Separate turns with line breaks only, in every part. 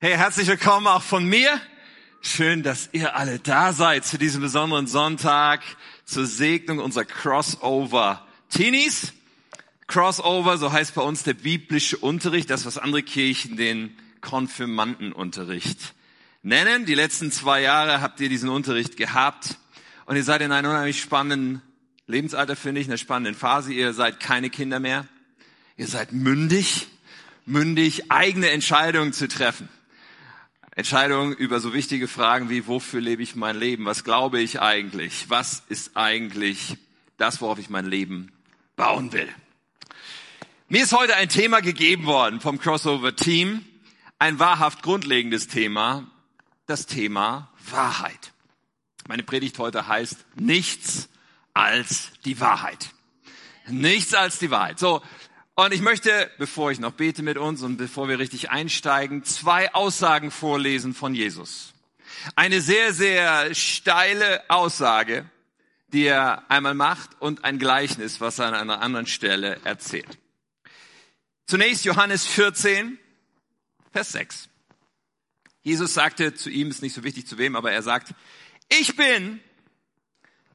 Hey, herzlich willkommen auch von mir. Schön, dass ihr alle da seid zu diesem besonderen Sonntag zur Segnung unserer Crossover Teenies. Crossover, so heißt bei uns der biblische Unterricht, das was andere Kirchen den Konfirmandenunterricht nennen. Die letzten zwei Jahre habt ihr diesen Unterricht gehabt und ihr seid in einem unheimlich spannenden Lebensalter, finde ich, in einer spannenden Phase. Ihr seid keine Kinder mehr. Ihr seid mündig, mündig, eigene Entscheidungen zu treffen. Entscheidungen über so wichtige Fragen wie, wofür lebe ich mein Leben? Was glaube ich eigentlich? Was ist eigentlich das, worauf ich mein Leben bauen will? Mir ist heute ein Thema gegeben worden vom Crossover Team. Ein wahrhaft grundlegendes Thema. Das Thema Wahrheit. Meine Predigt heute heißt nichts als die Wahrheit. Nichts als die Wahrheit. So. Und ich möchte, bevor ich noch bete mit uns und bevor wir richtig einsteigen, zwei Aussagen vorlesen von Jesus. Eine sehr, sehr steile Aussage, die er einmal macht und ein Gleichnis, was er an einer anderen Stelle erzählt. Zunächst Johannes 14, Vers 6. Jesus sagte zu ihm, ist nicht so wichtig zu wem, aber er sagt, ich bin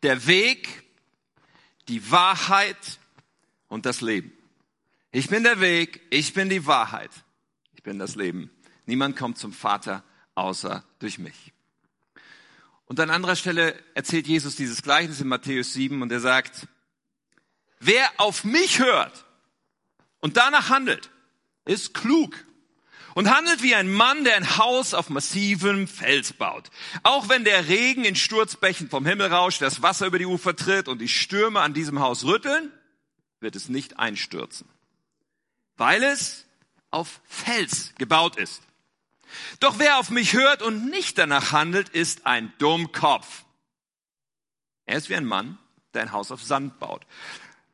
der Weg, die Wahrheit und das Leben. Ich bin der Weg, ich bin die Wahrheit, ich bin das Leben. Niemand kommt zum Vater außer durch mich. Und an anderer Stelle erzählt Jesus dieses Gleichnis in Matthäus 7 und er sagt, wer auf mich hört und danach handelt, ist klug und handelt wie ein Mann, der ein Haus auf massivem Fels baut. Auch wenn der Regen in Sturzbächen vom Himmel rauscht, das Wasser über die Ufer tritt und die Stürme an diesem Haus rütteln, wird es nicht einstürzen weil es auf Fels gebaut ist. Doch wer auf mich hört und nicht danach handelt, ist ein Dummkopf. Er ist wie ein Mann, der ein Haus auf Sand baut.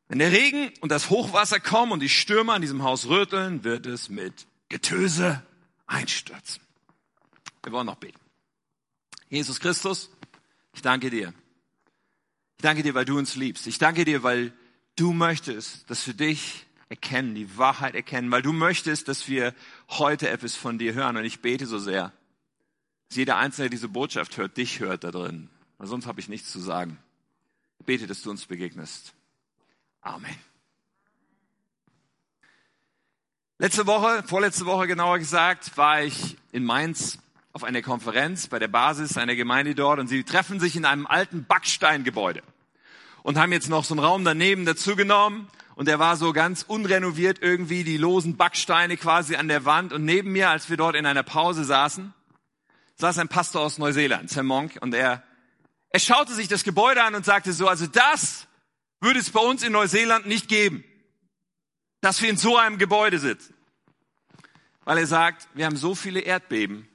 Wenn der Regen und das Hochwasser kommen und die Stürme an diesem Haus rütteln, wird es mit Getöse einstürzen. Wir wollen noch beten. Jesus Christus, ich danke dir. Ich danke dir, weil du uns liebst. Ich danke dir, weil du möchtest, dass für dich erkennen, die Wahrheit erkennen, weil du möchtest, dass wir heute etwas von dir hören. Und ich bete so sehr, dass jeder Einzelne, der diese Botschaft hört, dich hört da drin. Weil sonst habe ich nichts zu sagen. Ich bete, dass du uns begegnest. Amen. Letzte Woche, vorletzte Woche genauer gesagt, war ich in Mainz auf einer Konferenz bei der Basis einer Gemeinde dort und sie treffen sich in einem alten Backsteingebäude und haben jetzt noch so einen Raum daneben dazu genommen und der war so ganz unrenoviert irgendwie, die losen Backsteine quasi an der Wand. Und neben mir, als wir dort in einer Pause saßen, saß ein Pastor aus Neuseeland, Sam Monk, und er, er schaute sich das Gebäude an und sagte so, also das würde es bei uns in Neuseeland nicht geben, dass wir in so einem Gebäude sitzen. Weil er sagt, wir haben so viele Erdbeben,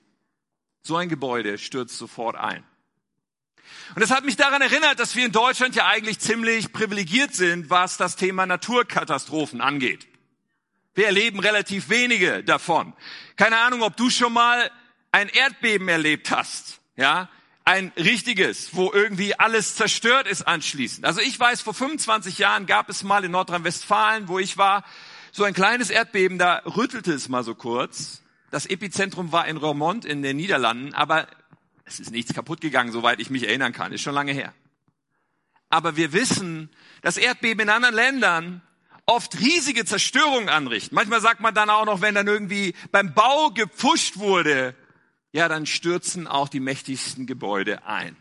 so ein Gebäude stürzt sofort ein. Und das hat mich daran erinnert, dass wir in Deutschland ja eigentlich ziemlich privilegiert sind, was das Thema Naturkatastrophen angeht. Wir erleben relativ wenige davon. Keine Ahnung, ob du schon mal ein Erdbeben erlebt hast, ja? Ein richtiges, wo irgendwie alles zerstört ist anschließend. Also ich weiß, vor 25 Jahren gab es mal in Nordrhein-Westfalen, wo ich war, so ein kleines Erdbeben, da rüttelte es mal so kurz. Das Epizentrum war in Roermond in den Niederlanden, aber es ist nichts kaputt gegangen, soweit ich mich erinnern kann. Ist schon lange her. Aber wir wissen, dass Erdbeben in anderen Ländern oft riesige Zerstörungen anrichten. Manchmal sagt man dann auch noch, wenn dann irgendwie beim Bau gepfuscht wurde, ja, dann stürzen auch die mächtigsten Gebäude ein.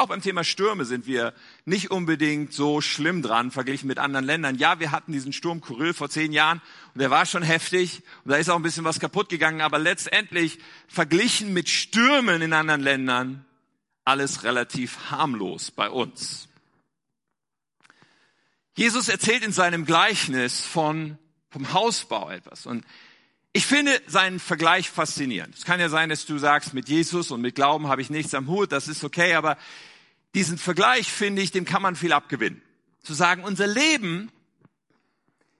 Auch beim Thema Stürme sind wir nicht unbedingt so schlimm dran, verglichen mit anderen Ländern. Ja, wir hatten diesen Sturm Kyrill vor zehn Jahren und der war schon heftig und da ist auch ein bisschen was kaputt gegangen, aber letztendlich verglichen mit Stürmen in anderen Ländern alles relativ harmlos bei uns. Jesus erzählt in seinem Gleichnis von, vom Hausbau etwas und ich finde seinen Vergleich faszinierend. Es kann ja sein, dass du sagst, mit Jesus und mit Glauben habe ich nichts am Hut, das ist okay, aber diesen Vergleich finde ich, dem kann man viel abgewinnen. Zu sagen, unser Leben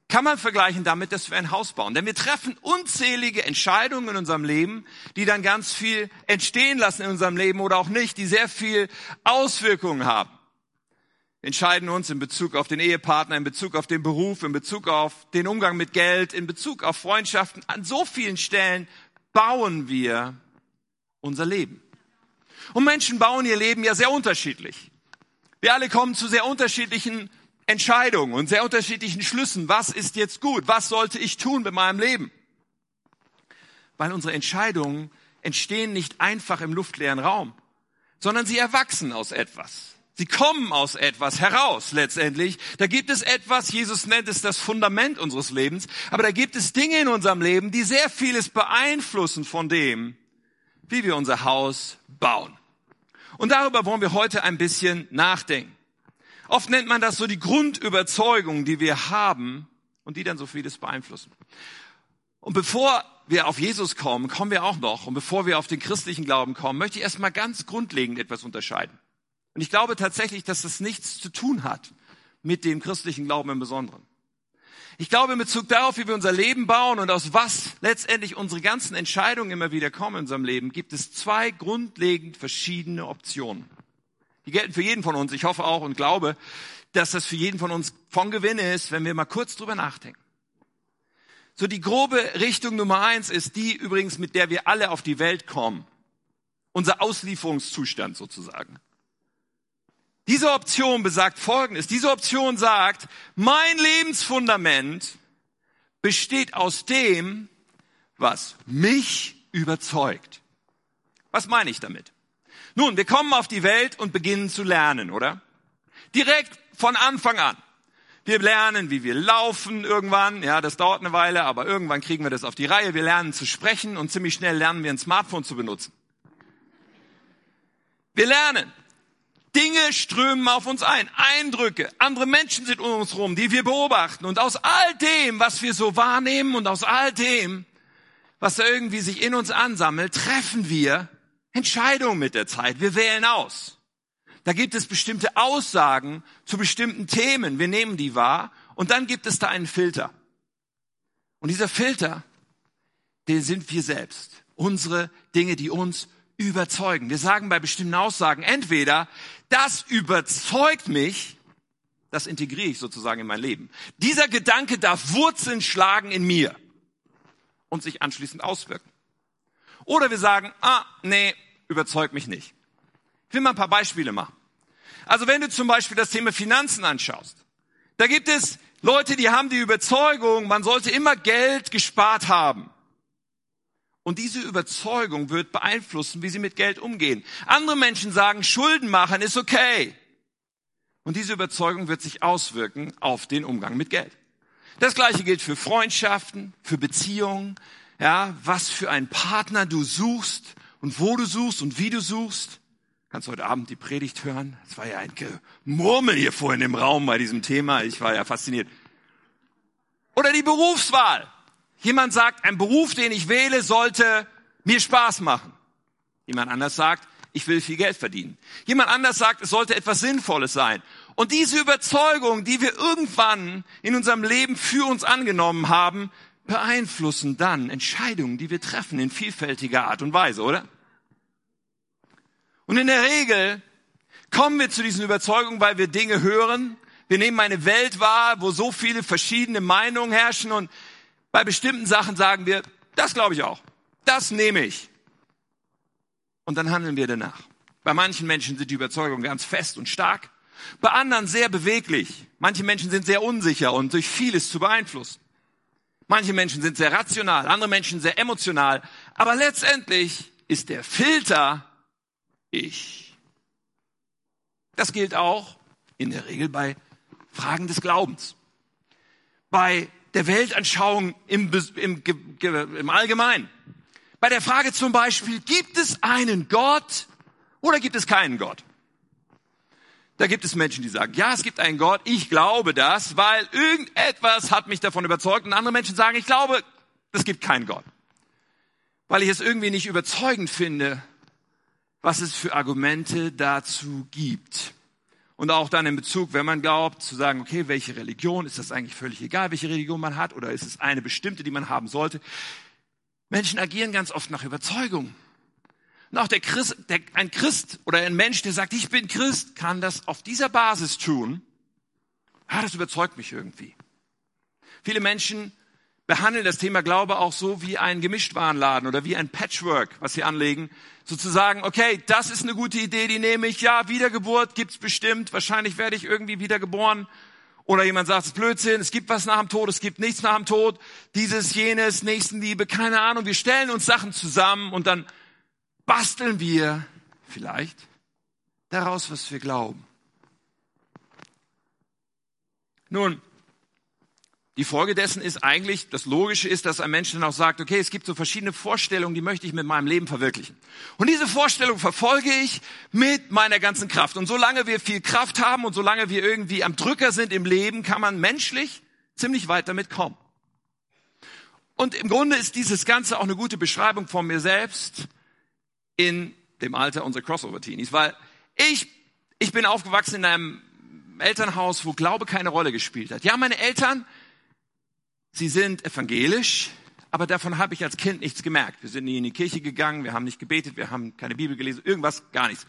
kann man vergleichen damit, dass wir ein Haus bauen. Denn wir treffen unzählige Entscheidungen in unserem Leben, die dann ganz viel entstehen lassen in unserem Leben oder auch nicht, die sehr viel Auswirkungen haben. Wir entscheiden uns in Bezug auf den Ehepartner, in Bezug auf den Beruf, in Bezug auf den Umgang mit Geld, in Bezug auf Freundschaften. An so vielen Stellen bauen wir unser Leben? Und Menschen bauen ihr Leben ja sehr unterschiedlich. Wir alle kommen zu sehr unterschiedlichen Entscheidungen und sehr unterschiedlichen Schlüssen. Was ist jetzt gut? Was sollte ich tun mit meinem Leben? Weil unsere Entscheidungen entstehen nicht einfach im luftleeren Raum, sondern sie erwachsen aus etwas. Sie kommen aus etwas heraus letztendlich. Da gibt es etwas, Jesus nennt es das Fundament unseres Lebens, aber da gibt es Dinge in unserem Leben, die sehr vieles beeinflussen von dem, wie wir unser Haus bauen. Und darüber wollen wir heute ein bisschen nachdenken. Oft nennt man das so die Grundüberzeugung, die wir haben und die dann so vieles beeinflussen. Und bevor wir auf Jesus kommen, kommen wir auch noch, und bevor wir auf den christlichen Glauben kommen, möchte ich erstmal ganz grundlegend etwas unterscheiden. Und ich glaube tatsächlich, dass das nichts zu tun hat mit dem christlichen Glauben im Besonderen. Ich glaube, in Bezug darauf, wie wir unser Leben bauen und aus was letztendlich unsere ganzen Entscheidungen immer wieder kommen in unserem Leben, gibt es zwei grundlegend verschiedene Optionen. Die gelten für jeden von uns. Ich hoffe auch und glaube, dass das für jeden von uns von Gewinn ist, wenn wir mal kurz drüber nachdenken. So die grobe Richtung Nummer eins ist die übrigens, mit der wir alle auf die Welt kommen. Unser Auslieferungszustand sozusagen. Diese Option besagt Folgendes. Diese Option sagt, mein Lebensfundament besteht aus dem, was mich überzeugt. Was meine ich damit? Nun, wir kommen auf die Welt und beginnen zu lernen, oder? Direkt von Anfang an. Wir lernen, wie wir laufen irgendwann. Ja, das dauert eine Weile, aber irgendwann kriegen wir das auf die Reihe. Wir lernen zu sprechen und ziemlich schnell lernen wir ein Smartphone zu benutzen. Wir lernen. Dinge strömen auf uns ein, Eindrücke, andere Menschen sind um uns rum, die wir beobachten. Und aus all dem, was wir so wahrnehmen und aus all dem, was da irgendwie sich in uns ansammelt, treffen wir Entscheidungen mit der Zeit. Wir wählen aus. Da gibt es bestimmte Aussagen zu bestimmten Themen. Wir nehmen die wahr und dann gibt es da einen Filter. Und dieser Filter, den sind wir selbst. Unsere Dinge, die uns überzeugen. Wir sagen bei bestimmten Aussagen entweder, das überzeugt mich, das integriere ich sozusagen in mein Leben. Dieser Gedanke darf Wurzeln schlagen in mir und sich anschließend auswirken. Oder wir sagen, ah, nee, überzeugt mich nicht. Ich will mal ein paar Beispiele machen. Also wenn du zum Beispiel das Thema Finanzen anschaust, da gibt es Leute, die haben die Überzeugung, man sollte immer Geld gespart haben. Und diese Überzeugung wird beeinflussen, wie sie mit Geld umgehen. Andere Menschen sagen, Schulden machen ist okay. Und diese Überzeugung wird sich auswirken auf den Umgang mit Geld. Das gleiche gilt für Freundschaften, für Beziehungen, ja, was für einen Partner du suchst und wo du suchst und wie du suchst. Kannst heute Abend die Predigt hören? Es war ja ein Murmel hier vorhin im Raum bei diesem Thema. Ich war ja fasziniert. Oder die Berufswahl. Jemand sagt, ein Beruf, den ich wähle, sollte mir Spaß machen. Jemand anders sagt, ich will viel Geld verdienen. Jemand anders sagt, es sollte etwas Sinnvolles sein. Und diese Überzeugung, die wir irgendwann in unserem Leben für uns angenommen haben, beeinflussen dann Entscheidungen, die wir treffen in vielfältiger Art und Weise, oder? Und in der Regel kommen wir zu diesen Überzeugungen, weil wir Dinge hören. Wir nehmen eine Welt wahr, wo so viele verschiedene Meinungen herrschen und bei bestimmten Sachen sagen wir, das glaube ich auch. Das nehme ich. Und dann handeln wir danach. Bei manchen Menschen sind die Überzeugungen ganz fest und stark. Bei anderen sehr beweglich. Manche Menschen sind sehr unsicher und durch vieles zu beeinflussen. Manche Menschen sind sehr rational, andere Menschen sehr emotional. Aber letztendlich ist der Filter ich. Das gilt auch in der Regel bei Fragen des Glaubens. Bei der Weltanschauung im, im, im Allgemeinen. Bei der Frage zum Beispiel, gibt es einen Gott oder gibt es keinen Gott? Da gibt es Menschen, die sagen, ja, es gibt einen Gott, ich glaube das, weil irgendetwas hat mich davon überzeugt. Und andere Menschen sagen, ich glaube, es gibt keinen Gott. Weil ich es irgendwie nicht überzeugend finde, was es für Argumente dazu gibt. Und auch dann in Bezug, wenn man glaubt, zu sagen, okay, welche Religion, ist das eigentlich völlig egal, welche Religion man hat, oder ist es eine bestimmte, die man haben sollte? Menschen agieren ganz oft nach Überzeugung. Und auch der Christ, der, ein Christ oder ein Mensch, der sagt, ich bin Christ, kann das auf dieser Basis tun. Ja, das überzeugt mich irgendwie. Viele Menschen behandeln das Thema Glaube auch so wie ein Gemischtwarenladen oder wie ein Patchwork, was sie anlegen. Sozusagen, okay, das ist eine gute Idee, die nehme ich. Ja, Wiedergeburt gibt's bestimmt. Wahrscheinlich werde ich irgendwie wiedergeboren. Oder jemand sagt, es ist Blödsinn, es gibt was nach dem Tod, es gibt nichts nach dem Tod. Dieses, jenes, Nächstenliebe, keine Ahnung. Wir stellen uns Sachen zusammen und dann basteln wir vielleicht daraus, was wir glauben. Nun, die Folge dessen ist eigentlich, das Logische ist, dass ein Mensch dann auch sagt, okay, es gibt so verschiedene Vorstellungen, die möchte ich mit meinem Leben verwirklichen. Und diese Vorstellung verfolge ich mit meiner ganzen Kraft. Und solange wir viel Kraft haben und solange wir irgendwie am Drücker sind im Leben, kann man menschlich ziemlich weit damit kommen. Und im Grunde ist dieses Ganze auch eine gute Beschreibung von mir selbst in dem Alter unserer Crossover-Teenies, weil ich, ich bin aufgewachsen in einem Elternhaus, wo Glaube keine Rolle gespielt hat. Ja, meine Eltern, Sie sind evangelisch, aber davon habe ich als Kind nichts gemerkt. Wir sind nie in die Kirche gegangen, wir haben nicht gebetet, wir haben keine Bibel gelesen, irgendwas, gar nichts.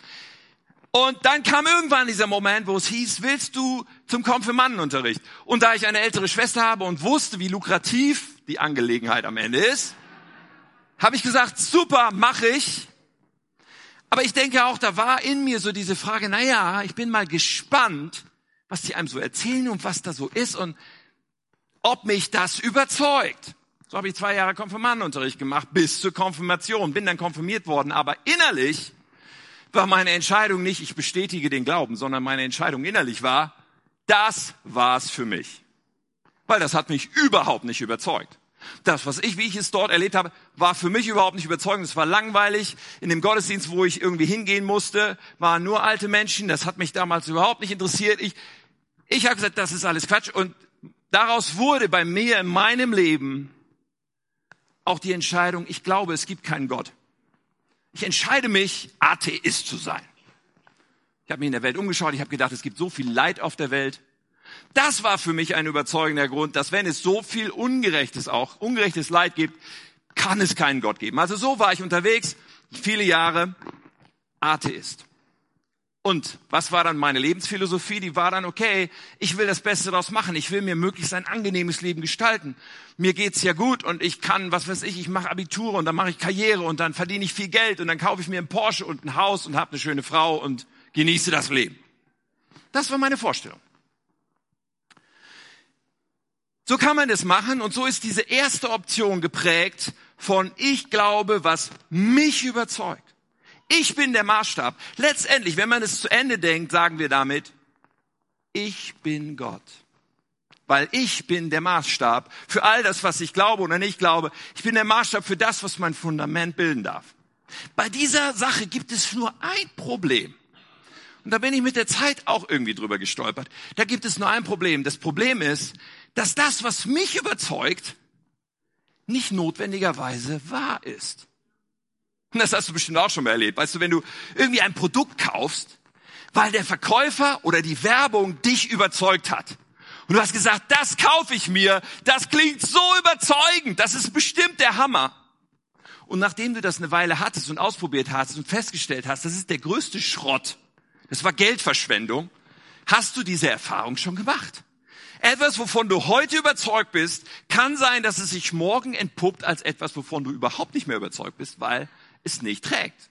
Und dann kam irgendwann dieser Moment, wo es hieß, willst du zum Konfirmandenunterricht? Und da ich eine ältere Schwester habe und wusste, wie lukrativ die Angelegenheit am Ende ist, habe ich gesagt, super, mache ich. Aber ich denke auch, da war in mir so diese Frage, naja, ich bin mal gespannt, was die einem so erzählen und was da so ist. Und ob mich das überzeugt. So habe ich zwei Jahre Konfirmandenunterricht gemacht, bis zur Konfirmation, bin dann konfirmiert worden, aber innerlich war meine Entscheidung nicht, ich bestätige den Glauben, sondern meine Entscheidung innerlich war, das war's für mich. Weil das hat mich überhaupt nicht überzeugt. Das, was ich, wie ich es dort erlebt habe, war für mich überhaupt nicht überzeugend. Es war langweilig. In dem Gottesdienst, wo ich irgendwie hingehen musste, waren nur alte Menschen. Das hat mich damals überhaupt nicht interessiert. Ich, ich habe gesagt, das ist alles Quatsch. Und Daraus wurde bei mir in meinem Leben auch die Entscheidung, ich glaube, es gibt keinen Gott. Ich entscheide mich, Atheist zu sein. Ich habe mich in der Welt umgeschaut, ich habe gedacht, es gibt so viel Leid auf der Welt. Das war für mich ein überzeugender Grund, dass wenn es so viel Ungerechtes auch, ungerechtes Leid gibt, kann es keinen Gott geben. Also so war ich unterwegs, viele Jahre Atheist. Und was war dann meine Lebensphilosophie? Die war dann, okay, ich will das Beste daraus machen. Ich will mir möglichst ein angenehmes Leben gestalten. Mir geht's ja gut und ich kann, was weiß ich, ich mache Abitur und dann mache ich Karriere und dann verdiene ich viel Geld und dann kaufe ich mir einen Porsche und ein Haus und habe eine schöne Frau und genieße das Leben. Das war meine Vorstellung. So kann man es machen und so ist diese erste Option geprägt von ich glaube, was mich überzeugt. Ich bin der Maßstab. Letztendlich, wenn man es zu Ende denkt, sagen wir damit, ich bin Gott. Weil ich bin der Maßstab für all das, was ich glaube oder nicht glaube. Ich bin der Maßstab für das, was mein Fundament bilden darf. Bei dieser Sache gibt es nur ein Problem. Und da bin ich mit der Zeit auch irgendwie drüber gestolpert. Da gibt es nur ein Problem. Das Problem ist, dass das, was mich überzeugt, nicht notwendigerweise wahr ist. Das hast du bestimmt auch schon mal erlebt. Weißt du, wenn du irgendwie ein Produkt kaufst, weil der Verkäufer oder die Werbung dich überzeugt hat. Und du hast gesagt, das kaufe ich mir, das klingt so überzeugend, das ist bestimmt der Hammer. Und nachdem du das eine Weile hattest und ausprobiert hast und festgestellt hast, das ist der größte Schrott, das war Geldverschwendung, hast du diese Erfahrung schon gemacht. Etwas, wovon du heute überzeugt bist, kann sein, dass es sich morgen entpuppt als etwas, wovon du überhaupt nicht mehr überzeugt bist, weil es nicht trägt.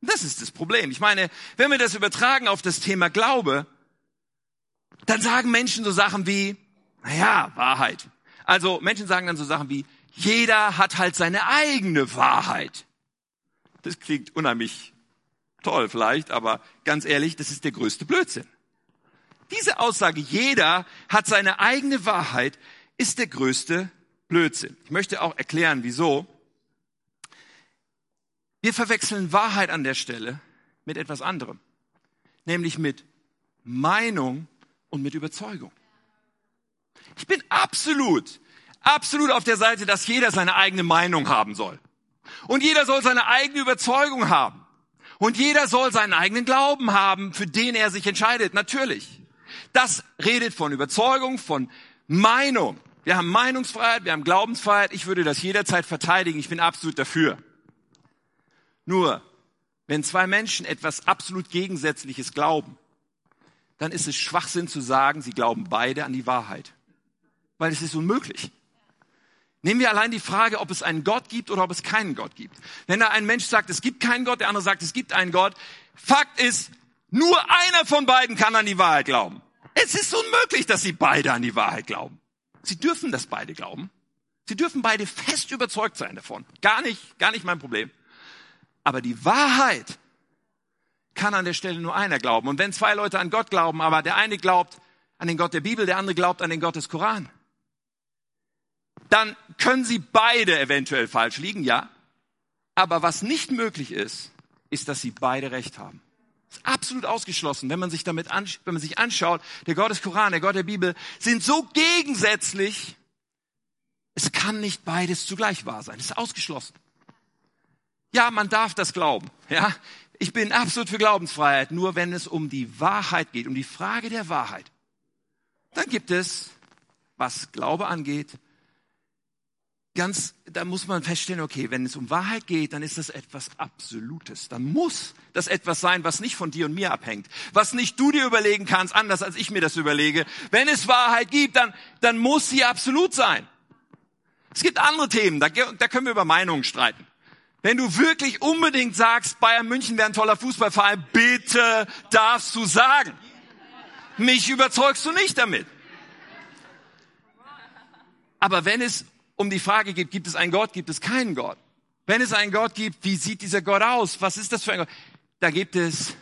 Das ist das Problem. Ich meine, wenn wir das übertragen auf das Thema Glaube, dann sagen Menschen so Sachen wie, naja, Wahrheit. Also Menschen sagen dann so Sachen wie, jeder hat halt seine eigene Wahrheit. Das klingt unheimlich toll vielleicht, aber ganz ehrlich, das ist der größte Blödsinn. Diese Aussage, jeder hat seine eigene Wahrheit, ist der größte Blödsinn. Ich möchte auch erklären, wieso. Wir verwechseln Wahrheit an der Stelle mit etwas anderem, nämlich mit Meinung und mit Überzeugung. Ich bin absolut, absolut auf der Seite, dass jeder seine eigene Meinung haben soll. Und jeder soll seine eigene Überzeugung haben. Und jeder soll seinen eigenen Glauben haben, für den er sich entscheidet. Natürlich. Das redet von Überzeugung, von Meinung. Wir haben Meinungsfreiheit, wir haben Glaubensfreiheit. Ich würde das jederzeit verteidigen. Ich bin absolut dafür. Nur, wenn zwei Menschen etwas absolut Gegensätzliches glauben, dann ist es Schwachsinn zu sagen, sie glauben beide an die Wahrheit. Weil es ist unmöglich. Nehmen wir allein die Frage, ob es einen Gott gibt oder ob es keinen Gott gibt. Wenn da ein Mensch sagt, es gibt keinen Gott, der andere sagt, es gibt einen Gott. Fakt ist, nur einer von beiden kann an die Wahrheit glauben. Es ist unmöglich, dass sie beide an die Wahrheit glauben. Sie dürfen das beide glauben. Sie dürfen beide fest überzeugt sein davon. Gar nicht, gar nicht mein Problem. Aber die Wahrheit kann an der Stelle nur einer glauben. Und wenn zwei Leute an Gott glauben, aber der eine glaubt an den Gott der Bibel, der andere glaubt an den Gott des Koran, dann können sie beide eventuell falsch liegen, ja. Aber was nicht möglich ist, ist, dass sie beide recht haben. Das ist absolut ausgeschlossen, wenn man sich damit an, wenn man sich anschaut, der Gott des Koran, der Gott der Bibel sind so gegensätzlich, es kann nicht beides zugleich wahr sein. Das ist ausgeschlossen. Ja, man darf das glauben. Ja, ich bin absolut für Glaubensfreiheit. Nur wenn es um die Wahrheit geht, um die Frage der Wahrheit, dann gibt es, was Glaube angeht, ganz, da muss man feststellen, okay, wenn es um Wahrheit geht, dann ist das etwas Absolutes. Dann muss das etwas sein, was nicht von dir und mir abhängt. Was nicht du dir überlegen kannst, anders als ich mir das überlege. Wenn es Wahrheit gibt, dann, dann muss sie absolut sein. Es gibt andere Themen, da, da können wir über Meinungen streiten. Wenn du wirklich unbedingt sagst, Bayern München wäre ein toller Fußballverein, bitte darfst du sagen. Mich überzeugst du nicht damit. Aber wenn es um die Frage geht, gibt es einen Gott, gibt es keinen Gott? Wenn es einen Gott gibt, wie sieht dieser Gott aus? Was ist das für ein Gott? Da gibt es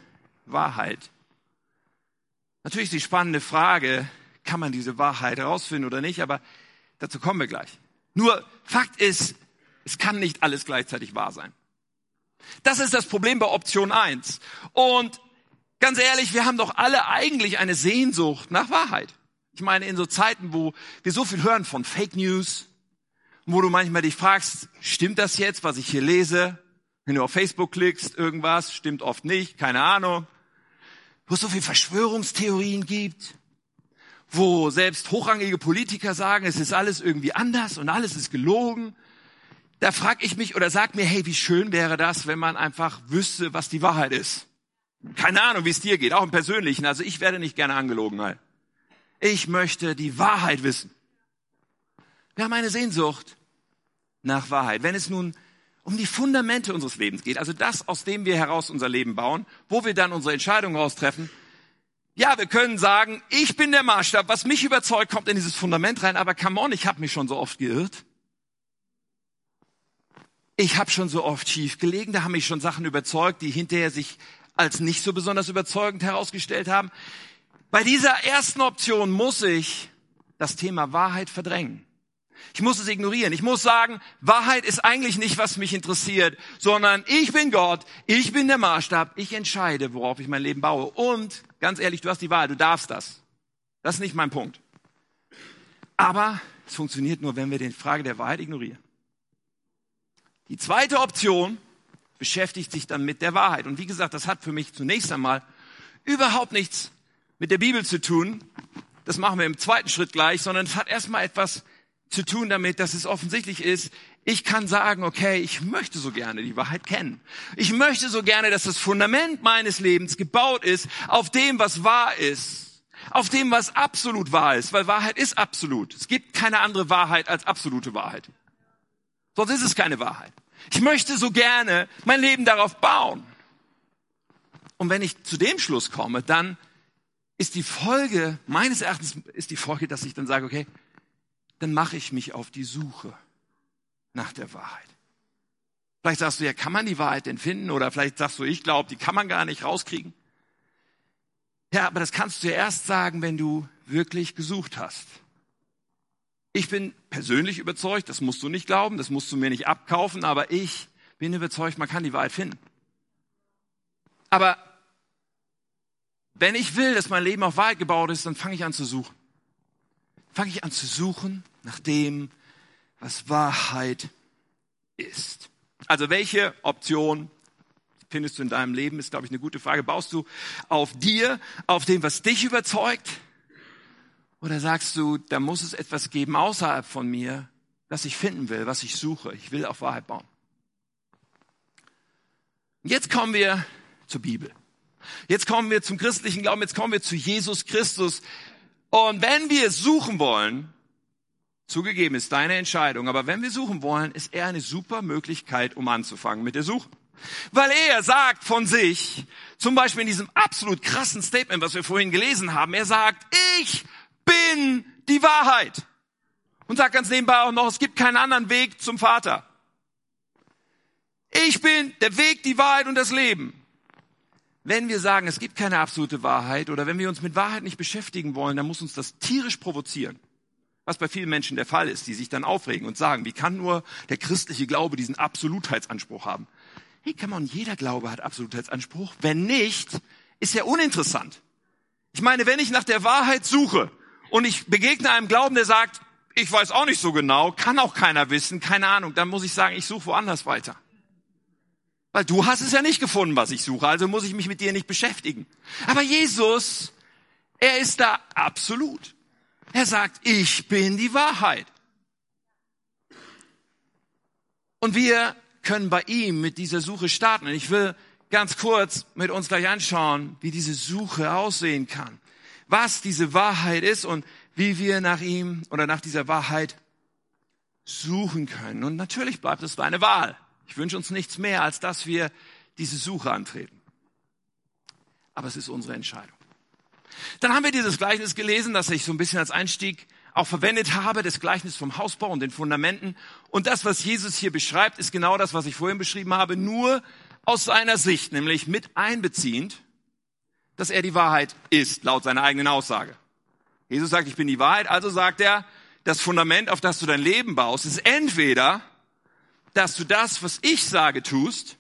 Wahrheit. Natürlich die spannende Frage, kann man diese Wahrheit herausfinden oder nicht, aber dazu kommen wir gleich. Nur Fakt ist, es kann nicht alles gleichzeitig wahr sein. Das ist das Problem bei Option 1. Und ganz ehrlich, wir haben doch alle eigentlich eine Sehnsucht nach Wahrheit. Ich meine, in so Zeiten, wo wir so viel hören von Fake News, wo du manchmal dich fragst, stimmt das jetzt, was ich hier lese? Wenn du auf Facebook klickst, irgendwas, stimmt oft nicht, keine Ahnung. Wo es so viel Verschwörungstheorien gibt, wo selbst hochrangige Politiker sagen, es ist alles irgendwie anders und alles ist gelogen. Da frag ich mich oder sag mir, hey, wie schön wäre das, wenn man einfach wüsste, was die Wahrheit ist. Keine Ahnung, wie es dir geht, auch im Persönlichen. Also ich werde nicht gerne angelogen. Halt. Ich möchte die Wahrheit wissen. Wir haben eine Sehnsucht nach Wahrheit. Wenn es nun um die Fundamente unseres Lebens geht, also das, aus dem wir heraus unser Leben bauen, wo wir dann unsere Entscheidungen raustreffen, ja, wir können sagen, ich bin der Maßstab, was mich überzeugt, kommt in dieses Fundament rein, aber come on, ich habe mich schon so oft geirrt. Ich habe schon so oft schief gelegen, da haben mich schon Sachen überzeugt, die hinterher sich als nicht so besonders überzeugend herausgestellt haben. Bei dieser ersten Option muss ich das Thema Wahrheit verdrängen. Ich muss es ignorieren. Ich muss sagen, Wahrheit ist eigentlich nicht, was mich interessiert, sondern ich bin Gott, ich bin der Maßstab, ich entscheide, worauf ich mein Leben baue. Und ganz ehrlich, du hast die Wahl, du darfst das. Das ist nicht mein Punkt. Aber es funktioniert nur, wenn wir die Frage der Wahrheit ignorieren. Die zweite Option beschäftigt sich dann mit der Wahrheit. Und wie gesagt, das hat für mich zunächst einmal überhaupt nichts mit der Bibel zu tun. Das machen wir im zweiten Schritt gleich, sondern es hat erstmal etwas zu tun damit, dass es offensichtlich ist, ich kann sagen, okay, ich möchte so gerne die Wahrheit kennen. Ich möchte so gerne, dass das Fundament meines Lebens gebaut ist auf dem, was wahr ist. Auf dem, was absolut wahr ist, weil Wahrheit ist absolut. Es gibt keine andere Wahrheit als absolute Wahrheit. Sonst ist es keine Wahrheit. Ich möchte so gerne mein Leben darauf bauen. Und wenn ich zu dem Schluss komme, dann ist die Folge, meines Erachtens ist die Folge, dass ich dann sage, okay, dann mache ich mich auf die Suche nach der Wahrheit. Vielleicht sagst du, ja, kann man die Wahrheit denn finden? Oder vielleicht sagst du, ich glaube, die kann man gar nicht rauskriegen. Ja, aber das kannst du ja erst sagen, wenn du wirklich gesucht hast. Ich bin persönlich überzeugt, das musst du nicht glauben, das musst du mir nicht abkaufen, aber ich bin überzeugt, man kann die Wahrheit finden. Aber wenn ich will, dass mein Leben auf Wahrheit gebaut ist, dann fange ich an zu suchen fange ich an zu suchen nach dem, was Wahrheit ist. Also welche Option findest du in deinem Leben, ist, glaube ich, eine gute Frage. Baust du auf dir, auf dem, was dich überzeugt? Oder sagst du, da muss es etwas geben außerhalb von mir, das ich finden will, was ich suche. Ich will auf Wahrheit bauen. Jetzt kommen wir zur Bibel. Jetzt kommen wir zum christlichen Glauben. Jetzt kommen wir zu Jesus Christus, und wenn wir suchen wollen, Zugegeben ist deine Entscheidung, aber wenn wir suchen wollen, ist er eine super Möglichkeit, um anzufangen mit der Suche. Weil er sagt von sich, zum Beispiel in diesem absolut krassen Statement, was wir vorhin gelesen haben, er sagt, ich bin die Wahrheit. Und sagt ganz nebenbei auch noch, es gibt keinen anderen Weg zum Vater. Ich bin der Weg, die Wahrheit und das Leben. Wenn wir sagen, es gibt keine absolute Wahrheit oder wenn wir uns mit Wahrheit nicht beschäftigen wollen, dann muss uns das tierisch provozieren. Was bei vielen Menschen der Fall ist, die sich dann aufregen und sagen, wie kann nur der christliche Glaube diesen Absolutheitsanspruch haben? Hey, kann man, jeder Glaube hat Absolutheitsanspruch. Wenn nicht, ist er uninteressant. Ich meine, wenn ich nach der Wahrheit suche und ich begegne einem Glauben, der sagt, ich weiß auch nicht so genau, kann auch keiner wissen, keine Ahnung, dann muss ich sagen, ich suche woanders weiter. Weil du hast es ja nicht gefunden, was ich suche, also muss ich mich mit dir nicht beschäftigen. Aber Jesus, er ist da absolut. Er sagt, ich bin die Wahrheit. Und wir können bei ihm mit dieser Suche starten. Und ich will ganz kurz mit uns gleich anschauen, wie diese Suche aussehen kann. Was diese Wahrheit ist und wie wir nach ihm oder nach dieser Wahrheit suchen können. Und natürlich bleibt es deine Wahl. Ich wünsche uns nichts mehr, als dass wir diese Suche antreten. Aber es ist unsere Entscheidung. Dann haben wir dieses Gleichnis gelesen, das ich so ein bisschen als Einstieg auch verwendet habe, das Gleichnis vom Hausbau und den Fundamenten. Und das, was Jesus hier beschreibt, ist genau das, was ich vorhin beschrieben habe, nur aus seiner Sicht, nämlich mit einbeziehend, dass er die Wahrheit ist, laut seiner eigenen Aussage. Jesus sagt, ich bin die Wahrheit, also sagt er, das Fundament, auf das du dein Leben baust, ist entweder dass du das, was ich sage, tust,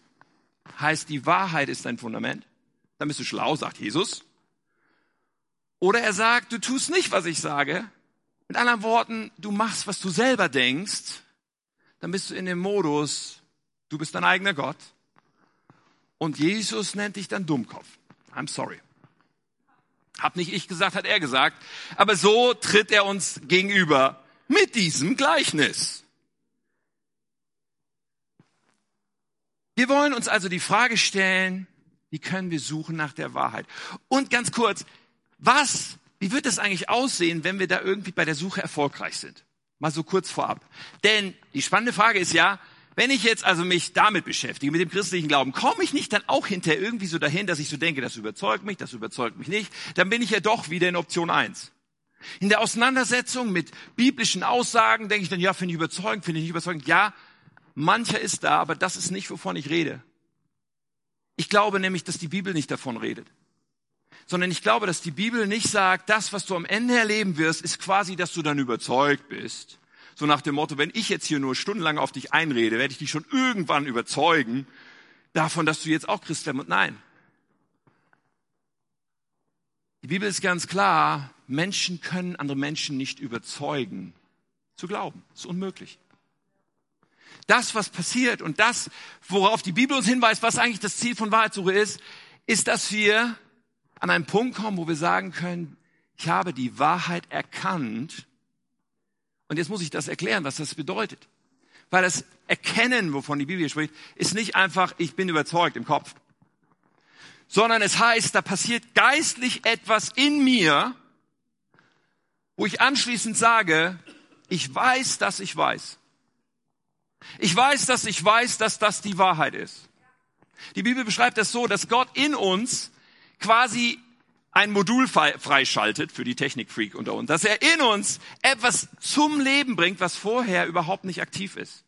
heißt, die Wahrheit ist dein Fundament. Dann bist du schlau, sagt Jesus. Oder er sagt, du tust nicht, was ich sage. Mit anderen Worten, du machst, was du selber denkst. Dann bist du in dem Modus, du bist dein eigener Gott. Und Jesus nennt dich dann Dummkopf. I'm sorry. Hab nicht ich gesagt, hat er gesagt. Aber so tritt er uns gegenüber mit diesem Gleichnis. Wir wollen uns also die Frage stellen, wie können wir suchen nach der Wahrheit? Und ganz kurz, was, wie wird es eigentlich aussehen, wenn wir da irgendwie bei der Suche erfolgreich sind? Mal so kurz vorab. Denn die spannende Frage ist ja, wenn ich jetzt also mich damit beschäftige, mit dem christlichen Glauben, komme ich nicht dann auch hinterher irgendwie so dahin, dass ich so denke, das überzeugt mich, das überzeugt mich nicht, dann bin ich ja doch wieder in Option eins. In der Auseinandersetzung mit biblischen Aussagen denke ich dann, ja, finde ich überzeugend, finde ich nicht überzeugend, ja, Mancher ist da, aber das ist nicht, wovon ich rede. Ich glaube nämlich, dass die Bibel nicht davon redet. Sondern ich glaube, dass die Bibel nicht sagt, das, was du am Ende erleben wirst, ist quasi, dass du dann überzeugt bist. So nach dem Motto, wenn ich jetzt hier nur stundenlang auf dich einrede, werde ich dich schon irgendwann überzeugen davon, dass du jetzt auch Christ werden musst. Nein. Die Bibel ist ganz klar, Menschen können andere Menschen nicht überzeugen, zu glauben. Das ist unmöglich das, was passiert und das, worauf die Bibel uns hinweist, was eigentlich das Ziel von Wahrheitssuche ist, ist, dass wir an einen Punkt kommen, wo wir sagen können, ich habe die Wahrheit erkannt. Und jetzt muss ich das erklären, was das bedeutet. Weil das Erkennen, wovon die Bibel spricht, ist nicht einfach, ich bin überzeugt im Kopf. Sondern es heißt, da passiert geistlich etwas in mir, wo ich anschließend sage, ich weiß, dass ich weiß. Ich weiß, dass ich weiß, dass das die Wahrheit ist. Die Bibel beschreibt das so, dass Gott in uns quasi ein Modul freischaltet für die Technikfreak unter uns, dass er in uns etwas zum Leben bringt, was vorher überhaupt nicht aktiv ist.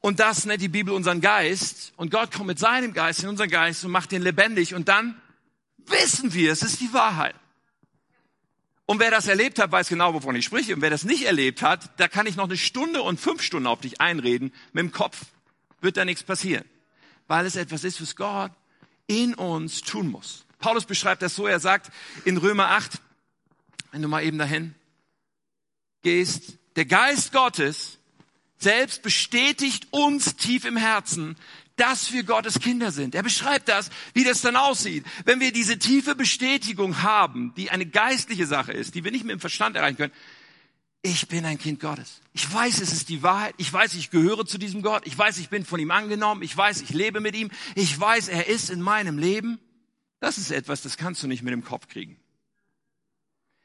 Und das nennt die Bibel unseren Geist. Und Gott kommt mit seinem Geist in unseren Geist und macht den lebendig. Und dann wissen wir, es ist die Wahrheit. Und wer das erlebt hat, weiß genau, wovon ich spreche. Und wer das nicht erlebt hat, da kann ich noch eine Stunde und fünf Stunden auf dich einreden. Mit dem Kopf wird da nichts passieren. Weil es etwas ist, was Gott in uns tun muss. Paulus beschreibt das so, er sagt in Römer 8, wenn du mal eben dahin gehst, der Geist Gottes selbst bestätigt uns tief im Herzen, dass wir Gottes Kinder sind. Er beschreibt das, wie das dann aussieht. Wenn wir diese tiefe Bestätigung haben, die eine geistliche Sache ist, die wir nicht mit dem Verstand erreichen können, ich bin ein Kind Gottes. Ich weiß, es ist die Wahrheit. Ich weiß, ich gehöre zu diesem Gott. Ich weiß, ich bin von ihm angenommen. Ich weiß, ich lebe mit ihm. Ich weiß, er ist in meinem Leben. Das ist etwas, das kannst du nicht mit dem Kopf kriegen.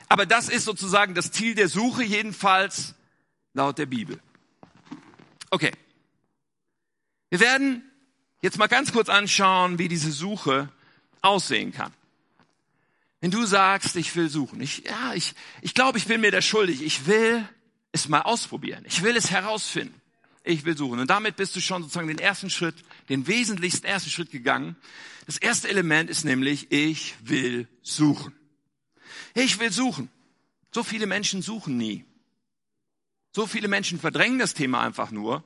Aber das ist sozusagen das Ziel der Suche, jedenfalls laut der Bibel. Okay. Wir werden jetzt mal ganz kurz anschauen, wie diese Suche aussehen kann. Wenn du sagst, ich will suchen, ich, ja, ich, ich glaube, ich bin mir da schuldig. Ich will es mal ausprobieren. Ich will es herausfinden. Ich will suchen. Und damit bist du schon sozusagen den ersten Schritt, den wesentlichsten ersten Schritt gegangen. Das erste Element ist nämlich, ich will suchen. Ich will suchen. So viele Menschen suchen nie. So viele Menschen verdrängen das Thema einfach nur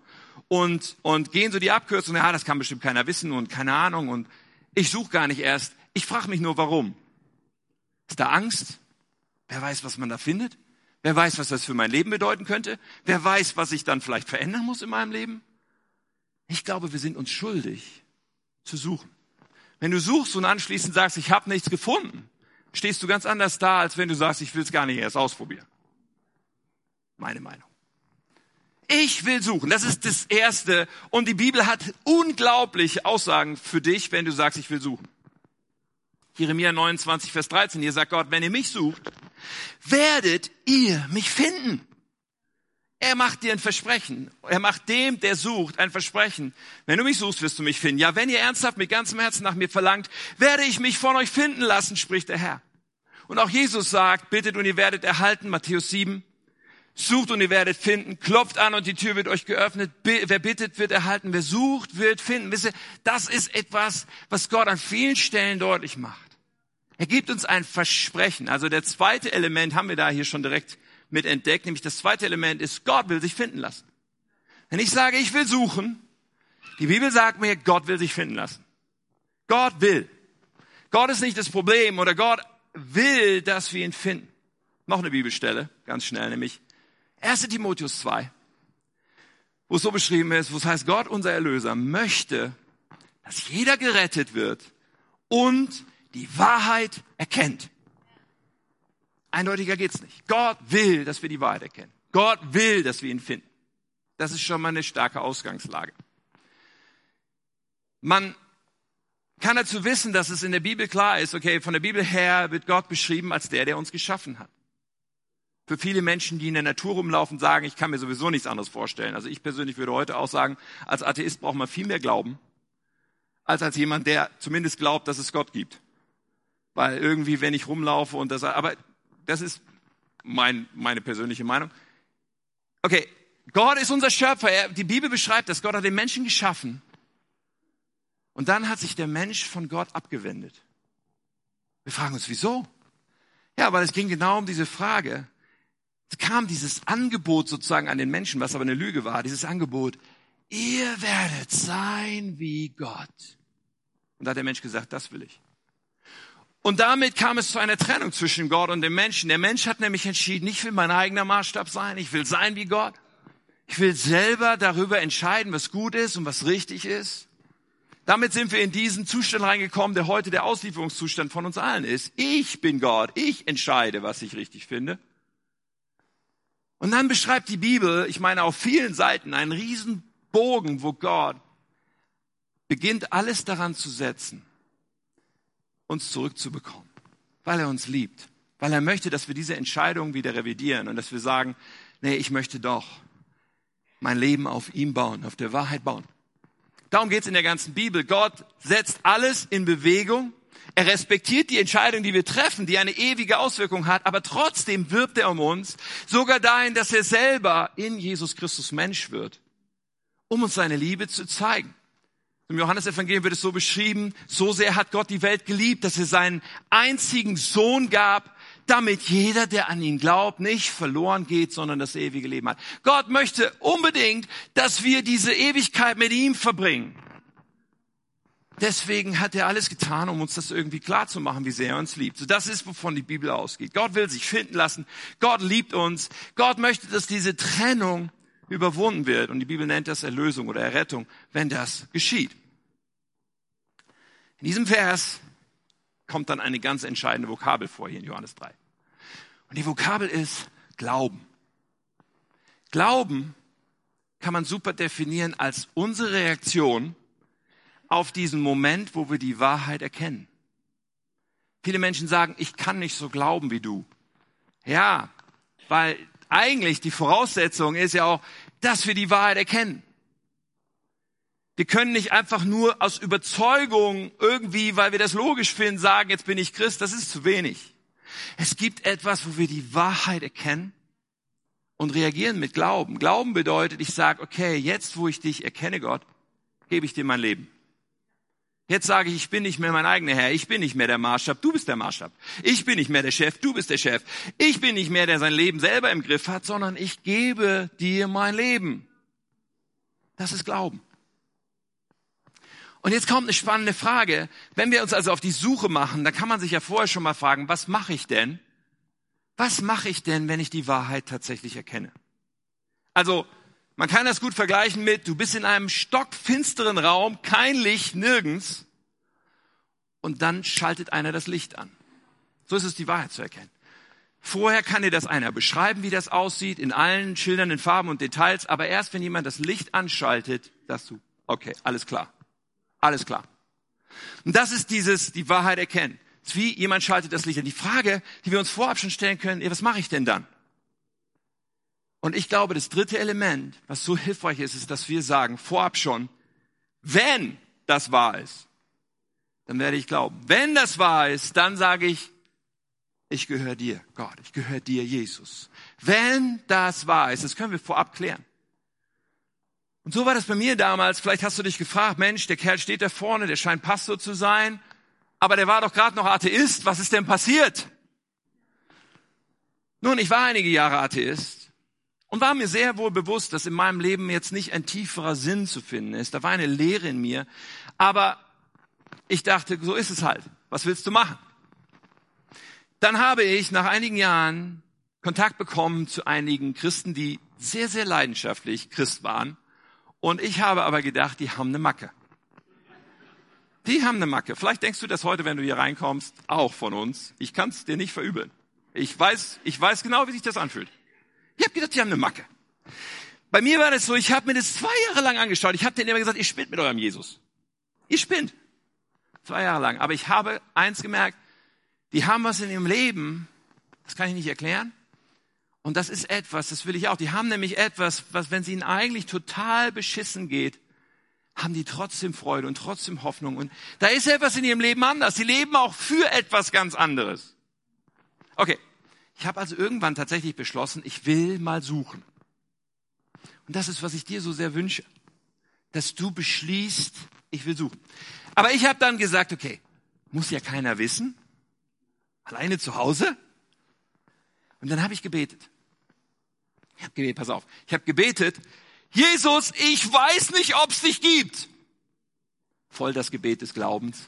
und, und gehen so die Abkürzung, ja, das kann bestimmt keiner wissen und keine Ahnung und ich suche gar nicht erst. Ich frage mich nur, warum. Ist da Angst? Wer weiß, was man da findet? Wer weiß, was das für mein Leben bedeuten könnte? Wer weiß, was ich dann vielleicht verändern muss in meinem Leben? Ich glaube, wir sind uns schuldig zu suchen. Wenn du suchst und anschließend sagst, ich habe nichts gefunden, stehst du ganz anders da, als wenn du sagst, ich will es gar nicht erst ausprobieren. Meine Meinung. Ich will suchen. Das ist das Erste. Und die Bibel hat unglaubliche Aussagen für dich, wenn du sagst, ich will suchen. Jeremia 29, Vers 13, hier sagt Gott, wenn ihr mich sucht, werdet ihr mich finden. Er macht dir ein Versprechen. Er macht dem, der sucht, ein Versprechen. Wenn du mich suchst, wirst du mich finden. Ja, wenn ihr ernsthaft mit ganzem Herzen nach mir verlangt, werde ich mich von euch finden lassen, spricht der Herr. Und auch Jesus sagt, bittet und ihr werdet erhalten, Matthäus 7. Sucht und ihr werdet finden, klopft an und die Tür wird euch geöffnet. Wer bittet, wird erhalten. Wer sucht, wird finden. Wisst ihr, das ist etwas, was Gott an vielen Stellen deutlich macht. Er gibt uns ein Versprechen. Also der zweite Element haben wir da hier schon direkt mit entdeckt, nämlich das zweite Element ist, Gott will sich finden lassen. Wenn ich sage, ich will suchen, die Bibel sagt mir, Gott will sich finden lassen. Gott will. Gott ist nicht das Problem oder Gott will, dass wir ihn finden. Noch eine Bibelstelle, ganz schnell, nämlich 1 Timotheus 2, wo es so beschrieben ist, wo es heißt, Gott, unser Erlöser, möchte, dass jeder gerettet wird und die Wahrheit erkennt. Eindeutiger geht's nicht. Gott will, dass wir die Wahrheit erkennen. Gott will, dass wir ihn finden. Das ist schon mal eine starke Ausgangslage. Man kann dazu wissen, dass es in der Bibel klar ist, okay, von der Bibel her wird Gott beschrieben als der, der uns geschaffen hat für viele Menschen, die in der Natur rumlaufen, sagen, ich kann mir sowieso nichts anderes vorstellen. Also ich persönlich würde heute auch sagen, als Atheist braucht man viel mehr Glauben, als als jemand, der zumindest glaubt, dass es Gott gibt. Weil irgendwie, wenn ich rumlaufe und das, aber das ist mein, meine persönliche Meinung. Okay, Gott ist unser Schöpfer. Er, die Bibel beschreibt das. Gott hat den Menschen geschaffen. Und dann hat sich der Mensch von Gott abgewendet. Wir fragen uns, wieso? Ja, weil es ging genau um diese Frage, kam dieses Angebot sozusagen an den Menschen, was aber eine Lüge war, dieses Angebot, ihr werdet sein wie Gott. Und da hat der Mensch gesagt, das will ich. Und damit kam es zu einer Trennung zwischen Gott und dem Menschen. Der Mensch hat nämlich entschieden, ich will mein eigener Maßstab sein, ich will sein wie Gott. Ich will selber darüber entscheiden, was gut ist und was richtig ist. Damit sind wir in diesen Zustand reingekommen, der heute der Auslieferungszustand von uns allen ist. Ich bin Gott, ich entscheide, was ich richtig finde. Und dann beschreibt die Bibel, ich meine auf vielen Seiten, einen riesen Bogen, wo Gott beginnt alles daran zu setzen, uns zurückzubekommen, weil er uns liebt, weil er möchte, dass wir diese Entscheidung wieder revidieren und dass wir sagen, nee, ich möchte doch mein Leben auf ihm bauen, auf der Wahrheit bauen. Darum geht es in der ganzen Bibel. Gott setzt alles in Bewegung er respektiert die Entscheidung, die wir treffen, die eine ewige Auswirkung hat, aber trotzdem wirbt er um uns, sogar dahin, dass er selber in Jesus Christus Mensch wird, um uns seine Liebe zu zeigen. Im Johannesevangelium wird es so beschrieben, so sehr hat Gott die Welt geliebt, dass er seinen einzigen Sohn gab, damit jeder, der an ihn glaubt, nicht verloren geht, sondern das ewige Leben hat. Gott möchte unbedingt, dass wir diese Ewigkeit mit ihm verbringen. Deswegen hat er alles getan, um uns das irgendwie klar zu machen, wie sehr er uns liebt. So das ist, wovon die Bibel ausgeht. Gott will sich finden lassen. Gott liebt uns. Gott möchte, dass diese Trennung überwunden wird. Und die Bibel nennt das Erlösung oder Errettung, wenn das geschieht. In diesem Vers kommt dann eine ganz entscheidende Vokabel vor hier in Johannes 3. Und die Vokabel ist Glauben. Glauben kann man super definieren als unsere Reaktion auf diesen Moment, wo wir die Wahrheit erkennen. Viele Menschen sagen, ich kann nicht so glauben wie du. Ja, weil eigentlich die Voraussetzung ist ja auch, dass wir die Wahrheit erkennen. Wir können nicht einfach nur aus Überzeugung irgendwie, weil wir das logisch finden, sagen, jetzt bin ich Christ. Das ist zu wenig. Es gibt etwas, wo wir die Wahrheit erkennen und reagieren mit Glauben. Glauben bedeutet, ich sage, okay, jetzt wo ich dich erkenne, Gott, gebe ich dir mein Leben. Jetzt sage ich, ich bin nicht mehr mein eigener Herr, ich bin nicht mehr der Maßstab, du bist der Maßstab. Ich bin nicht mehr der Chef, du bist der Chef. Ich bin nicht mehr der sein Leben selber im Griff hat, sondern ich gebe dir mein Leben. Das ist Glauben. Und jetzt kommt eine spannende Frage. Wenn wir uns also auf die Suche machen, dann kann man sich ja vorher schon mal fragen, was mache ich denn? Was mache ich denn, wenn ich die Wahrheit tatsächlich erkenne? Also, man kann das gut vergleichen mit, du bist in einem stockfinsteren Raum, kein Licht, nirgends, und dann schaltet einer das Licht an. So ist es, die Wahrheit zu erkennen. Vorher kann dir das einer beschreiben, wie das aussieht, in allen schildernden Farben und Details, aber erst wenn jemand das Licht anschaltet, sagst du, okay, alles klar. Alles klar. Und das ist dieses, die Wahrheit erkennen. wie jemand schaltet das Licht an. Die Frage, die wir uns vorab schon stellen können, was mache ich denn dann? Und ich glaube, das dritte Element, was so hilfreich ist, ist, dass wir sagen, vorab schon, wenn das wahr ist, dann werde ich glauben. Wenn das wahr ist, dann sage ich, ich gehöre dir, Gott, ich gehöre dir, Jesus. Wenn das wahr ist, das können wir vorab klären. Und so war das bei mir damals. Vielleicht hast du dich gefragt, Mensch, der Kerl steht da vorne, der scheint Pastor zu sein, aber der war doch gerade noch Atheist. Was ist denn passiert? Nun, ich war einige Jahre Atheist und war mir sehr wohl bewusst, dass in meinem Leben jetzt nicht ein tieferer Sinn zu finden ist. Da war eine Leere in mir. Aber ich dachte, so ist es halt. Was willst du machen? Dann habe ich nach einigen Jahren Kontakt bekommen zu einigen Christen, die sehr, sehr leidenschaftlich Christ waren. Und ich habe aber gedacht, die haben eine Macke. Die haben eine Macke. Vielleicht denkst du das heute, wenn du hier reinkommst, auch von uns. Ich kann es dir nicht verübeln. Ich weiß, ich weiß genau, wie sich das anfühlt. Ich habe gedacht, die haben eine Macke. Bei mir war das so, ich habe mir das zwei Jahre lang angeschaut. Ich habe denen immer gesagt, ihr spinnt mit eurem Jesus. Ihr spinnt. Zwei Jahre lang. Aber ich habe eins gemerkt, die haben was in ihrem Leben, das kann ich nicht erklären. Und das ist etwas, das will ich auch. Die haben nämlich etwas, was, wenn es ihnen eigentlich total beschissen geht, haben die trotzdem Freude und trotzdem Hoffnung. Und da ist etwas in ihrem Leben anders. Sie leben auch für etwas ganz anderes. Okay, ich habe also irgendwann tatsächlich beschlossen, ich will mal suchen. Und das ist, was ich dir so sehr wünsche, dass du beschließt, ich will suchen. Aber ich habe dann gesagt, okay, muss ja keiner wissen, alleine zu Hause. Und dann habe ich gebetet. Ich habe gebetet, pass auf, ich habe gebetet, Jesus, ich weiß nicht, ob es dich gibt. Voll das Gebet des Glaubens.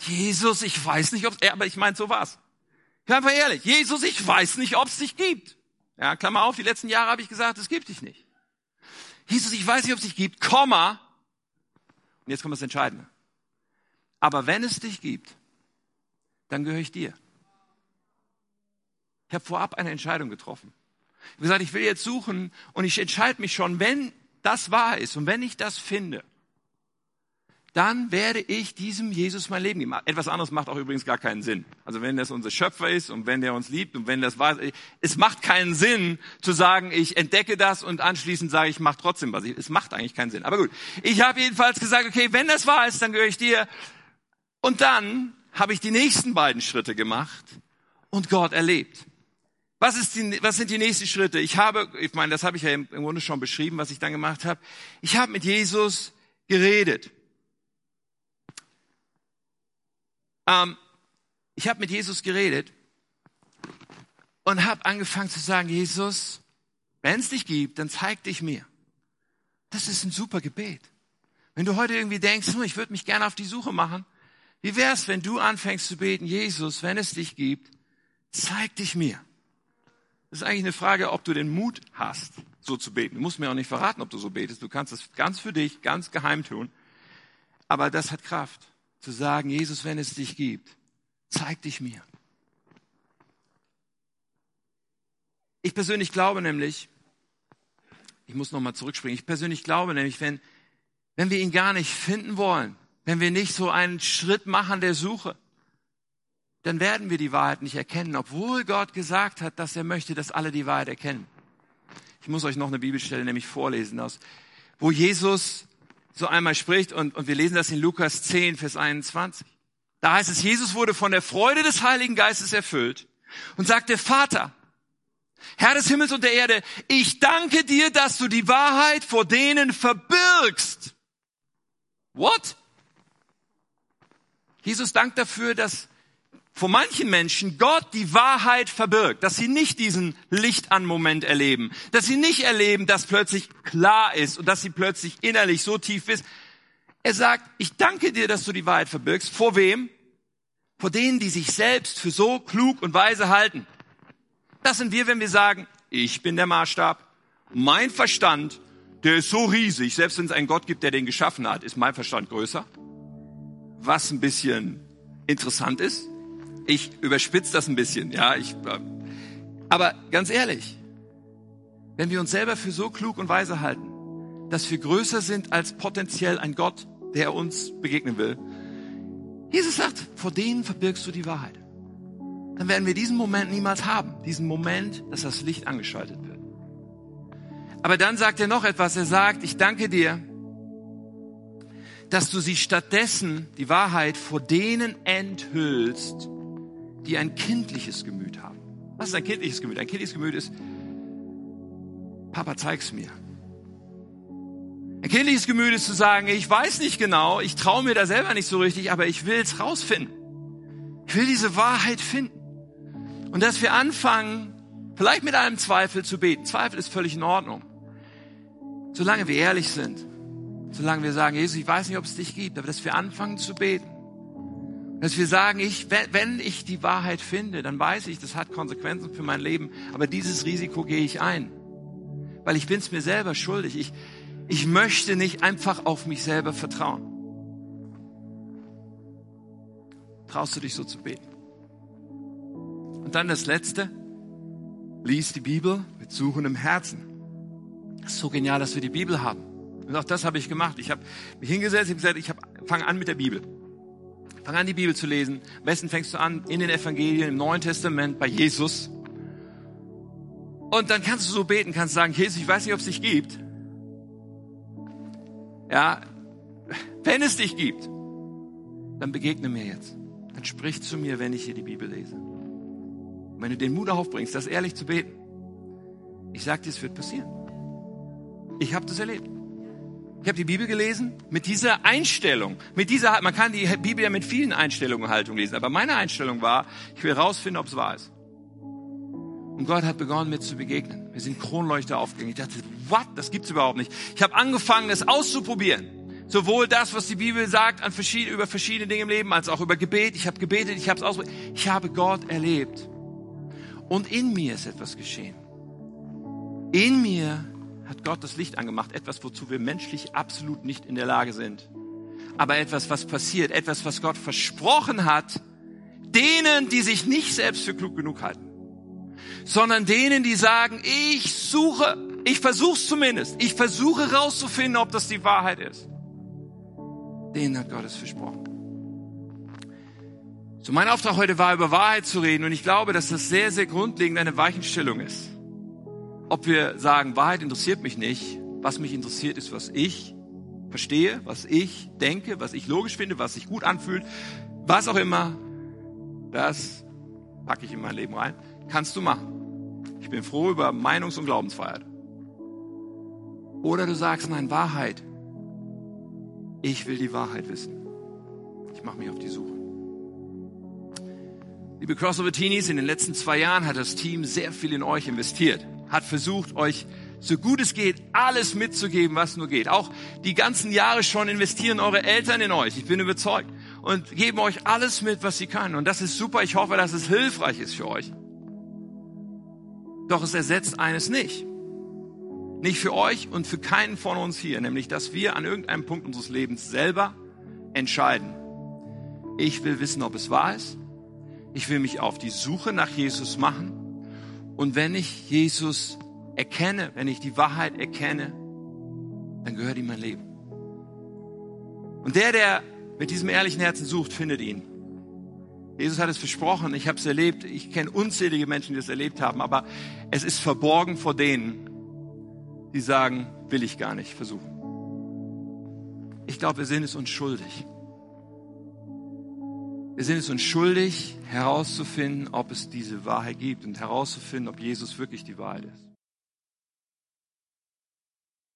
Jesus, ich weiß nicht, ob es, aber ich meine, so war's. Ich einfach ehrlich. Jesus, ich weiß nicht, ob es dich gibt. Ja, Klammer auf, die letzten Jahre habe ich gesagt, es gibt dich nicht. Jesus, ich weiß nicht, ob es dich gibt, Komma. Und jetzt kommt das Entscheidende. Aber wenn es dich gibt, dann gehöre ich dir. Ich habe vorab eine Entscheidung getroffen. Ich gesagt, ich will jetzt suchen und ich entscheide mich schon, wenn das wahr ist und wenn ich das finde, dann werde ich diesem Jesus mein Leben geben. Etwas anderes macht auch übrigens gar keinen Sinn. Also wenn das unser Schöpfer ist und wenn der uns liebt und wenn das wahr ist, es macht keinen Sinn zu sagen, ich entdecke das und anschließend sage ich, mach trotzdem was. Es macht eigentlich keinen Sinn. Aber gut, ich habe jedenfalls gesagt, okay, wenn das wahr ist, dann gehöre ich dir. Und dann habe ich die nächsten beiden Schritte gemacht und Gott erlebt. Was, ist die, was sind die nächsten Schritte? Ich habe, ich meine, das habe ich ja im Grunde schon beschrieben, was ich dann gemacht habe. Ich habe mit Jesus geredet. Ähm, ich habe mit Jesus geredet und habe angefangen zu sagen, Jesus, wenn es dich gibt, dann zeig dich mir. Das ist ein super Gebet. Wenn du heute irgendwie denkst, hm, ich würde mich gerne auf die Suche machen, wie wär's, wenn du anfängst zu beten, Jesus, wenn es dich gibt, zeig dich mir. Das ist eigentlich eine Frage, ob du den Mut hast, so zu beten. Du musst mir auch nicht verraten, ob du so betest. Du kannst es ganz für dich, ganz geheim tun. Aber das hat Kraft zu sagen, Jesus, wenn es dich gibt, zeig dich mir. Ich persönlich glaube nämlich, ich muss nochmal zurückspringen, ich persönlich glaube nämlich, wenn, wenn wir ihn gar nicht finden wollen, wenn wir nicht so einen Schritt machen der Suche, dann werden wir die Wahrheit nicht erkennen, obwohl Gott gesagt hat, dass er möchte, dass alle die Wahrheit erkennen. Ich muss euch noch eine Bibelstelle nämlich vorlesen, aus, wo Jesus so einmal spricht und, und wir lesen das in Lukas 10, Vers 21. Da heißt es, Jesus wurde von der Freude des Heiligen Geistes erfüllt und sagte, Vater, Herr des Himmels und der Erde, ich danke dir, dass du die Wahrheit vor denen verbirgst. What? Jesus dankt dafür, dass vor manchen Menschen Gott die Wahrheit verbirgt, dass sie nicht diesen Licht an Moment erleben, dass sie nicht erleben, dass plötzlich klar ist und dass sie plötzlich innerlich so tief ist. Er sagt, ich danke dir, dass du die Wahrheit verbirgst. Vor wem? Vor denen, die sich selbst für so klug und weise halten. Das sind wir, wenn wir sagen, ich bin der Maßstab. Mein Verstand, der ist so riesig, selbst wenn es einen Gott gibt, der den geschaffen hat, ist mein Verstand größer. Was ein bisschen interessant ist. Ich überspitze das ein bisschen, ja. Ich, äh, aber ganz ehrlich, wenn wir uns selber für so klug und weise halten, dass wir größer sind als potenziell ein Gott, der uns begegnen will. Jesus sagt, vor denen verbirgst du die Wahrheit. Dann werden wir diesen Moment niemals haben. Diesen Moment, dass das Licht angeschaltet wird. Aber dann sagt er noch etwas. Er sagt, ich danke dir, dass du sie stattdessen, die Wahrheit, vor denen enthüllst, die ein kindliches Gemüt haben. Was ist ein kindliches Gemüt? Ein kindliches Gemüt ist, Papa, zeig's mir. Ein kindliches Gemüt ist zu sagen, ich weiß nicht genau, ich traue mir da selber nicht so richtig, aber ich will es rausfinden. Ich will diese Wahrheit finden. Und dass wir anfangen, vielleicht mit einem Zweifel zu beten. Zweifel ist völlig in Ordnung. Solange wir ehrlich sind, solange wir sagen, Jesus, ich weiß nicht, ob es dich gibt, aber dass wir anfangen zu beten dass wir sagen, ich, wenn ich die Wahrheit finde, dann weiß ich, das hat Konsequenzen für mein Leben, aber dieses Risiko gehe ich ein. Weil ich bin es mir selber schuldig. Ich, ich möchte nicht einfach auf mich selber vertrauen. Traust du dich so zu beten? Und dann das Letzte. Lies die Bibel mit suchendem Herzen. Das ist so genial, dass wir die Bibel haben. Und auch das habe ich gemacht. Ich habe mich hingesetzt, und gesagt, ich fange an mit der Bibel. Fang an, die Bibel zu lesen. Am besten fängst du an in den Evangelien, im Neuen Testament, bei Jesus. Und dann kannst du so beten, kannst sagen, Jesus, ich weiß nicht, ob es dich gibt. Ja, wenn es dich gibt, dann begegne mir jetzt. Dann sprich zu mir, wenn ich hier die Bibel lese. Und wenn du den Mut aufbringst, das ehrlich zu beten, ich sag dir, es wird passieren. Ich habe das erlebt. Ich habe die Bibel gelesen mit dieser Einstellung, mit dieser, man kann die Bibel ja mit vielen Einstellungen und Haltungen lesen, aber meine Einstellung war, ich will rausfinden, ob es wahr ist. Und Gott hat begonnen, mir zu begegnen. Wir sind Kronleuchter aufgegangen. Ich dachte, what? Das gibt's überhaupt nicht. Ich habe angefangen, es auszuprobieren. Sowohl das, was die Bibel sagt an verschiedene, über verschiedene Dinge im Leben, als auch über Gebet. Ich habe gebetet, ich habe es ausprobiert. Ich habe Gott erlebt. Und in mir ist etwas geschehen. In mir hat Gott das Licht angemacht, etwas, wozu wir menschlich absolut nicht in der Lage sind. Aber etwas, was passiert, etwas, was Gott versprochen hat, denen, die sich nicht selbst für klug genug halten, sondern denen, die sagen, ich suche, ich versuche zumindest, ich versuche rauszufinden, ob das die Wahrheit ist. Denen hat Gott es versprochen. So mein Auftrag heute war, über Wahrheit zu reden und ich glaube, dass das sehr, sehr grundlegend eine Weichenstellung ist ob wir sagen, Wahrheit interessiert mich nicht. Was mich interessiert, ist, was ich verstehe, was ich denke, was ich logisch finde, was sich gut anfühlt, was auch immer. Das packe ich in mein Leben rein. Kannst du machen. Ich bin froh über Meinungs- und Glaubensfreiheit. Oder du sagst, nein, Wahrheit. Ich will die Wahrheit wissen. Ich mache mich auf die Suche. Liebe Crossover Teenies, in den letzten zwei Jahren hat das Team sehr viel in euch investiert hat versucht, euch so gut es geht, alles mitzugeben, was nur geht. Auch die ganzen Jahre schon investieren eure Eltern in euch. Ich bin überzeugt. Und geben euch alles mit, was sie können. Und das ist super. Ich hoffe, dass es hilfreich ist für euch. Doch es ersetzt eines nicht. Nicht für euch und für keinen von uns hier. Nämlich, dass wir an irgendeinem Punkt unseres Lebens selber entscheiden. Ich will wissen, ob es wahr ist. Ich will mich auf die Suche nach Jesus machen. Und wenn ich Jesus erkenne, wenn ich die Wahrheit erkenne, dann gehört ihm mein Leben. Und der, der mit diesem ehrlichen Herzen sucht, findet ihn. Jesus hat es versprochen, ich habe es erlebt, ich kenne unzählige Menschen, die es erlebt haben, aber es ist verborgen vor denen, die sagen, will ich gar nicht versuchen. Ich glaube, wir sind es uns schuldig. Wir sind es uns schuldig, herauszufinden, ob es diese Wahrheit gibt und herauszufinden, ob Jesus wirklich die Wahrheit ist.